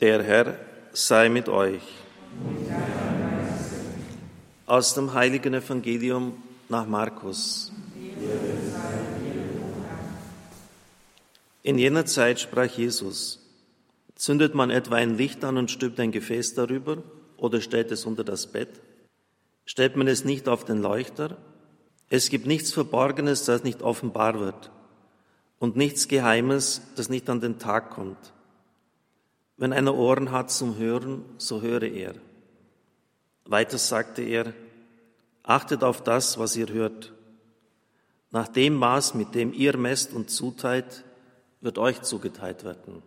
Der Herr sei mit euch. Aus dem heiligen Evangelium nach Markus. In jener Zeit sprach Jesus, zündet man etwa ein Licht an und stülpt ein Gefäß darüber oder stellt es unter das Bett? Stellt man es nicht auf den Leuchter? Es gibt nichts Verborgenes, das nicht offenbar wird und nichts Geheimes, das nicht an den Tag kommt. Wenn einer Ohren hat zum Hören, so höre er. Weiter sagte er, achtet auf das, was ihr hört. Nach dem Maß, mit dem ihr messt und zuteilt, wird euch zugeteilt werden.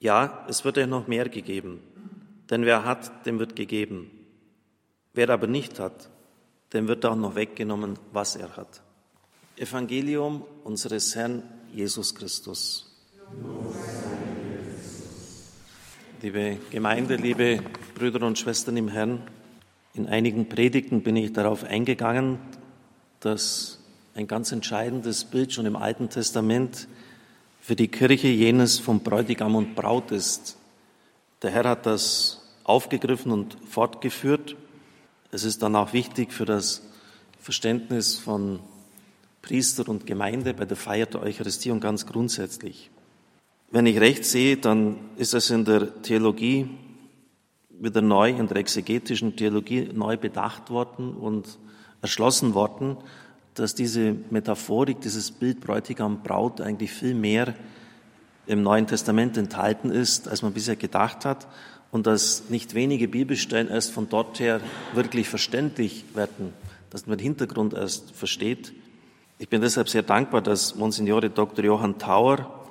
Ja, es wird euch noch mehr gegeben, denn wer hat, dem wird gegeben. Wer aber nicht hat, dem wird auch noch weggenommen, was er hat. Evangelium unseres Herrn Jesus Christus. Liebe Gemeinde, liebe Brüder und Schwestern im Herrn, in einigen Predigten bin ich darauf eingegangen, dass ein ganz entscheidendes Bild schon im Alten Testament für die Kirche jenes von Bräutigam und Braut ist. Der Herr hat das aufgegriffen und fortgeführt. Es ist dann auch wichtig für das Verständnis von Priester und Gemeinde bei der Feier der Eucharistie und ganz grundsätzlich. Wenn ich recht sehe, dann ist es in der Theologie wieder neu, in der exegetischen Theologie neu bedacht worden und erschlossen worden, dass diese Metaphorik, dieses Bild Bräutigam Braut eigentlich viel mehr im Neuen Testament enthalten ist, als man bisher gedacht hat und dass nicht wenige Bibelstellen erst von dort her wirklich verständlich werden, dass man den Hintergrund erst versteht. Ich bin deshalb sehr dankbar, dass Monsignore Dr. Johann Tauer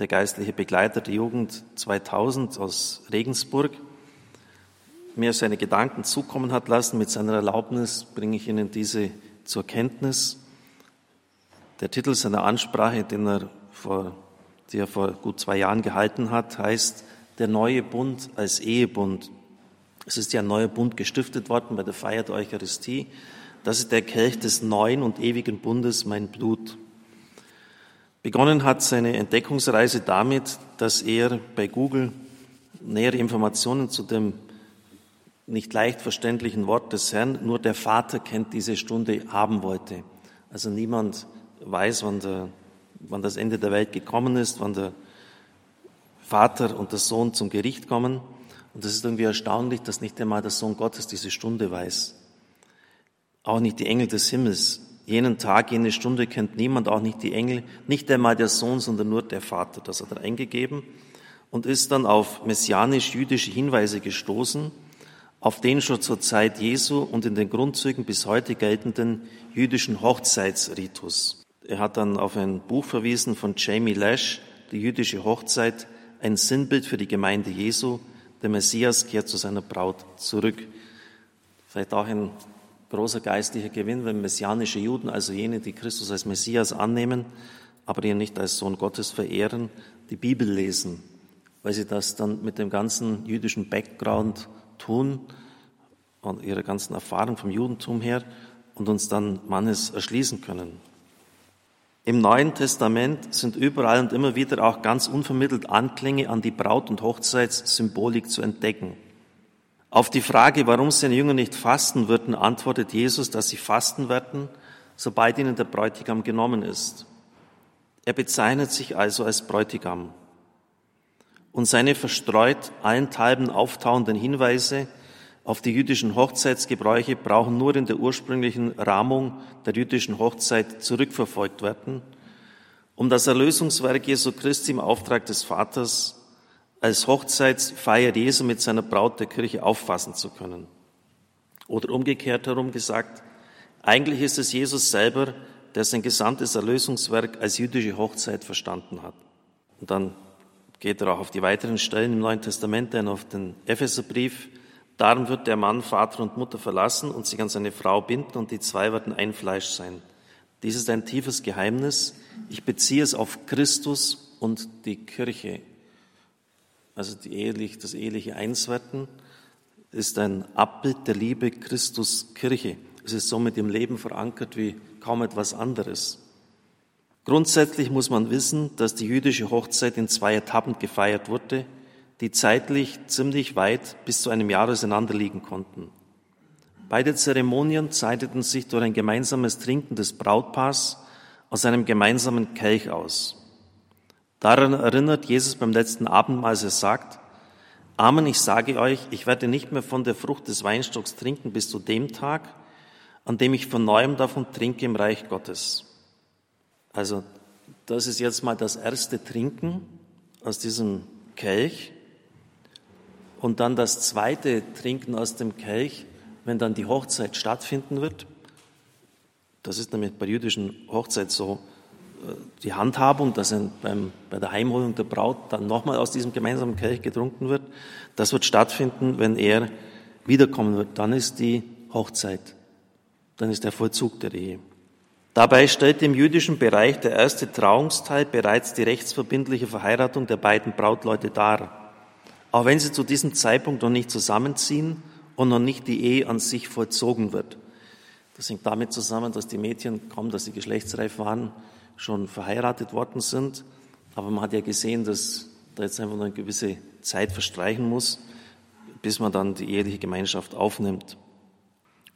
der geistliche Begleiter der Jugend 2000 aus Regensburg, mir seine Gedanken zukommen hat lassen. Mit seiner Erlaubnis bringe ich Ihnen diese zur Kenntnis. Der Titel seiner Ansprache, den er vor, die er vor gut zwei Jahren gehalten hat, heißt Der neue Bund als Ehebund. Es ist ja ein neuer Bund gestiftet worden bei der Feier der Eucharistie. Das ist der Kelch des neuen und ewigen Bundes, mein Blut. Begonnen hat seine Entdeckungsreise damit, dass er bei Google nähere Informationen zu dem nicht leicht verständlichen Wort des Herrn, nur der Vater kennt diese Stunde, haben wollte. Also niemand weiß, wann, der, wann das Ende der Welt gekommen ist, wann der Vater und der Sohn zum Gericht kommen. Und es ist irgendwie erstaunlich, dass nicht einmal der Sohn Gottes diese Stunde weiß. Auch nicht die Engel des Himmels Jenen Tag, jene Stunde kennt niemand, auch nicht die Engel, nicht einmal der Sohn, sondern nur der Vater. Das hat er eingegeben und ist dann auf messianisch-jüdische Hinweise gestoßen, auf den schon zur Zeit Jesu und in den Grundzügen bis heute geltenden jüdischen Hochzeitsritus. Er hat dann auf ein Buch verwiesen von Jamie Lash, die jüdische Hochzeit, ein Sinnbild für die Gemeinde Jesu. Der Messias kehrt zu seiner Braut zurück. Vielleicht auch ein großer geistlicher Gewinn, wenn messianische Juden, also jene, die Christus als Messias annehmen, aber ihn nicht als Sohn Gottes verehren, die Bibel lesen, weil sie das dann mit dem ganzen jüdischen Background tun und ihrer ganzen Erfahrung vom Judentum her und uns dann manches erschließen können. Im Neuen Testament sind überall und immer wieder auch ganz unvermittelt Anklänge an die Braut- und Hochzeitssymbolik zu entdecken. Auf die Frage, warum seine Jünger nicht fasten würden, antwortet Jesus, dass sie fasten werden, sobald ihnen der Bräutigam genommen ist. Er bezeichnet sich also als Bräutigam. Und seine verstreut allenthalben auftauenden Hinweise auf die jüdischen Hochzeitsgebräuche brauchen nur in der ursprünglichen Rahmung der jüdischen Hochzeit zurückverfolgt werden, um das Erlösungswerk Jesu Christi im Auftrag des Vaters als Hochzeitsfeier Jesu mit seiner Braut der Kirche auffassen zu können. Oder umgekehrt herum gesagt, eigentlich ist es Jesus selber, der sein gesamtes Erlösungswerk als jüdische Hochzeit verstanden hat. Und dann geht er auch auf die weiteren Stellen im Neuen Testament ein, auf den Epheserbrief. Darum wird der Mann Vater und Mutter verlassen und sich an seine Frau binden und die zwei werden ein Fleisch sein. Dies ist ein tiefes Geheimnis. Ich beziehe es auf Christus und die Kirche also die ehelich, das eheliche Einswerden, ist ein Abbild der Liebe Christus Kirche. Es ist somit im Leben verankert wie kaum etwas anderes. Grundsätzlich muss man wissen, dass die jüdische Hochzeit in zwei Etappen gefeiert wurde. die zeitlich ziemlich weit bis zu einem Jahr auseinander liegen konnten. Beide Zeremonien zeichneten sich durch ein gemeinsames Trinken des Brautpaars aus einem gemeinsamen Kelch aus. Daran erinnert Jesus beim letzten Abendmahl, als er sagt, Amen, ich sage euch, ich werde nicht mehr von der Frucht des Weinstocks trinken bis zu dem Tag, an dem ich von neuem davon trinke im Reich Gottes. Also, das ist jetzt mal das erste Trinken aus diesem Kelch. Und dann das zweite Trinken aus dem Kelch, wenn dann die Hochzeit stattfinden wird. Das ist nämlich bei jüdischen Hochzeit so die Handhabung, dass beim, bei der Heimholung der Braut dann nochmal aus diesem gemeinsamen Kelch getrunken wird. Das wird stattfinden, wenn er wiederkommen wird. Dann ist die Hochzeit. Dann ist der Vollzug der Ehe. Dabei stellt im jüdischen Bereich der erste Trauungsteil bereits die rechtsverbindliche Verheiratung der beiden Brautleute dar. Auch wenn sie zu diesem Zeitpunkt noch nicht zusammenziehen und noch nicht die Ehe an sich vollzogen wird. Das hängt damit zusammen, dass die Mädchen, kaum dass sie geschlechtsreif waren, schon verheiratet worden sind. Aber man hat ja gesehen, dass da jetzt einfach noch eine gewisse Zeit verstreichen muss, bis man dann die eheliche Gemeinschaft aufnimmt.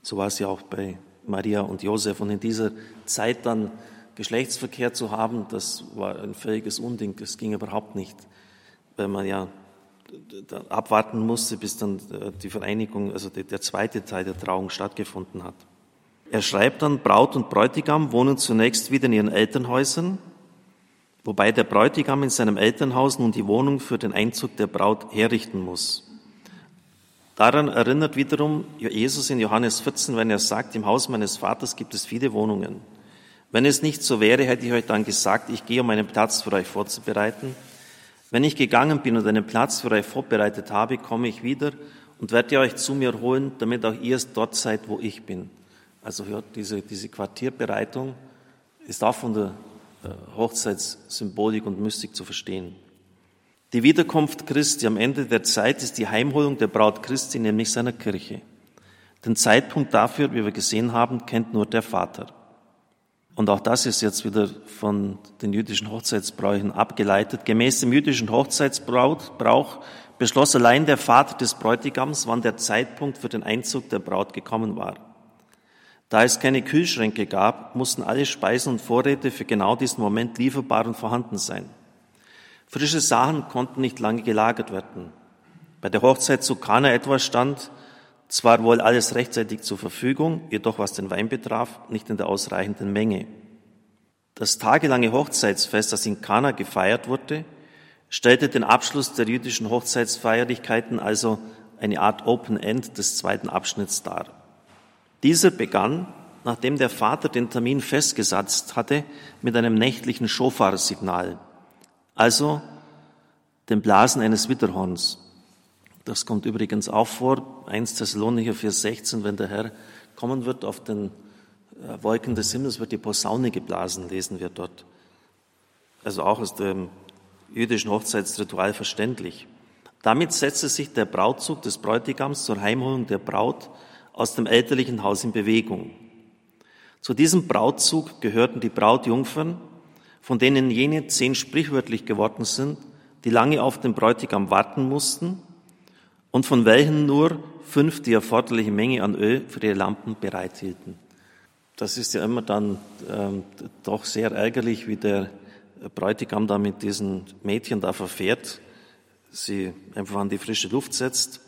So war es ja auch bei Maria und Josef. Und in dieser Zeit dann Geschlechtsverkehr zu haben, das war ein völliges Unding. Das ging überhaupt nicht, weil man ja abwarten musste, bis dann äh, die Vereinigung, also der zweite Teil der Trauung stattgefunden hat. Er schreibt dann, Braut und Bräutigam wohnen zunächst wieder in ihren Elternhäusern, wobei der Bräutigam in seinem Elternhaus nun die Wohnung für den Einzug der Braut herrichten muss. Daran erinnert wiederum Jesus in Johannes 14, wenn er sagt, im Haus meines Vaters gibt es viele Wohnungen. Wenn es nicht so wäre, hätte ich euch dann gesagt, ich gehe, um einen Platz für euch vorzubereiten. Wenn ich gegangen bin und einen Platz für euch vorbereitet habe, komme ich wieder und werde euch zu mir holen, damit auch ihr dort seid, wo ich bin. Also ja, diese, diese Quartierbereitung ist auch von der äh, Hochzeitssymbolik und Mystik zu verstehen. Die Wiederkunft Christi am Ende der Zeit ist die Heimholung der Braut Christi, nämlich seiner Kirche. Den Zeitpunkt dafür, wie wir gesehen haben, kennt nur der Vater. Und auch das ist jetzt wieder von den jüdischen Hochzeitsbräuchen abgeleitet. Gemäß dem jüdischen Hochzeitsbrauch beschloss allein der Vater des Bräutigams, wann der Zeitpunkt für den Einzug der Braut gekommen war. Da es keine Kühlschränke gab, mussten alle Speisen und Vorräte für genau diesen Moment lieferbar und vorhanden sein. Frische Sachen konnten nicht lange gelagert werden. Bei der Hochzeit zu Kana etwa stand zwar wohl alles rechtzeitig zur Verfügung, jedoch was den Wein betraf, nicht in der ausreichenden Menge. Das tagelange Hochzeitsfest, das in Kana gefeiert wurde, stellte den Abschluss der jüdischen Hochzeitsfeierlichkeiten, also eine Art Open End des zweiten Abschnitts dar. Dieser begann, nachdem der Vater den Termin festgesetzt hatte, mit einem nächtlichen Schofar-Signal also dem Blasen eines Witterhorns. Das kommt übrigens auch vor, 1 Thessalonicher 4,16, wenn der Herr kommen wird auf den äh, Wolken des Himmels, wird die Posaune geblasen, lesen wir dort. Also auch aus dem jüdischen Hochzeitsritual verständlich. Damit setzte sich der Brautzug des Bräutigams zur Heimholung der Braut aus dem elterlichen Haus in Bewegung. Zu diesem Brautzug gehörten die Brautjungfern, von denen jene zehn sprichwörtlich geworden sind, die lange auf den Bräutigam warten mussten und von welchen nur fünf die erforderliche Menge an Öl für ihre Lampen bereithielten. Das ist ja immer dann ähm, doch sehr ärgerlich, wie der Bräutigam da mit diesen Mädchen da verfährt, sie einfach an die frische Luft setzt,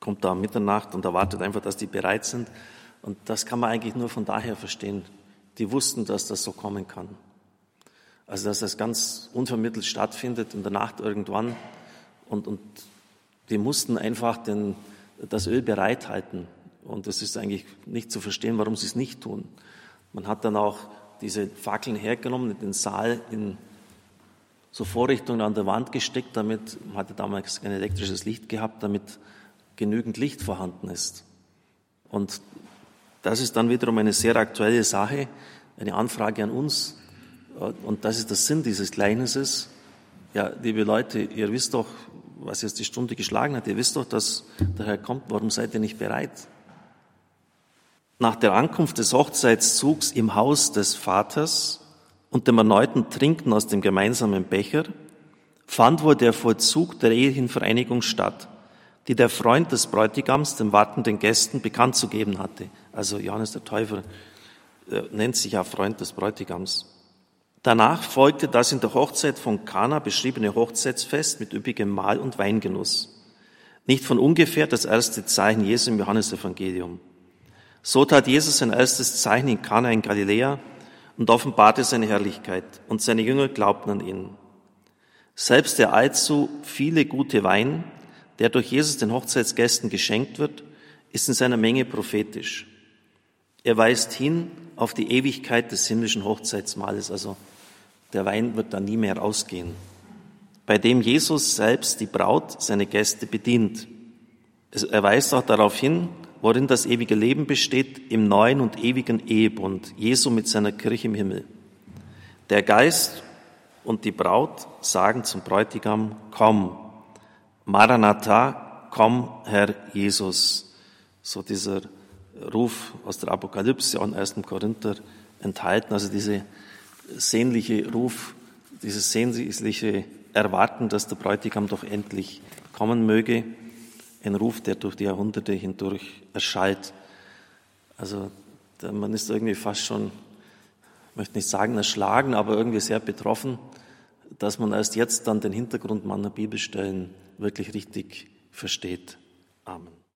kommt da um Mitternacht und erwartet einfach, dass die bereit sind. Und das kann man eigentlich nur von daher verstehen. Die wussten, dass das so kommen kann. Also dass das ganz unvermittelt stattfindet in der Nacht irgendwann. Und, und die mussten einfach den, das Öl bereithalten. Und es ist eigentlich nicht zu verstehen, warum sie es nicht tun. Man hat dann auch diese Fackeln hergenommen, den Saal in so Vorrichtungen an der Wand gesteckt, damit, man hatte damals kein elektrisches Licht gehabt, damit genügend Licht vorhanden ist. Und das ist dann wiederum eine sehr aktuelle Sache, eine Anfrage an uns, und das ist der Sinn dieses Gleichnisses. Ja, liebe Leute, ihr wisst doch, was jetzt die Stunde geschlagen hat. Ihr wisst doch, dass der Herr kommt. Warum seid ihr nicht bereit? Nach der Ankunft des Hochzeitszugs im Haus des Vaters und dem erneuten Trinken aus dem gemeinsamen Becher fand wohl der Vollzug der ehelichen Vereinigung statt, die der Freund des Bräutigams den wartenden Gästen bekannt zu geben hatte. Also Johannes der Täufer äh, nennt sich ja Freund des Bräutigams. Danach folgte das in der Hochzeit von Kana beschriebene Hochzeitsfest mit üppigem Mahl und Weingenuss. Nicht von ungefähr das erste Zeichen Jesu im Johannesevangelium. So tat Jesus sein erstes Zeichen in Kana in Galiläa und offenbarte seine Herrlichkeit und seine Jünger glaubten an ihn. Selbst der allzu viele gute Wein, der durch Jesus den Hochzeitsgästen geschenkt wird, ist in seiner Menge prophetisch. Er weist hin auf die Ewigkeit des himmlischen Hochzeitsmahles, also der Wein wird da nie mehr ausgehen, bei dem Jesus selbst die Braut, seine Gäste bedient. Er weist auch darauf hin, worin das ewige Leben besteht, im neuen und ewigen Ehebund, Jesu mit seiner Kirche im Himmel. Der Geist und die Braut sagen zum Bräutigam, komm, Maranatha, komm, Herr Jesus. So dieser Ruf aus der Apokalypse und 1. Korinther enthalten, also diese sehnliche Ruf, dieses sehnliche Erwarten, dass der Bräutigam doch endlich kommen möge. Ein Ruf, der durch die Jahrhunderte hindurch erschallt. Also man ist irgendwie fast schon, ich möchte nicht sagen erschlagen, aber irgendwie sehr betroffen, dass man erst jetzt dann den Hintergrund meiner Bibelstellen wirklich richtig versteht. Amen.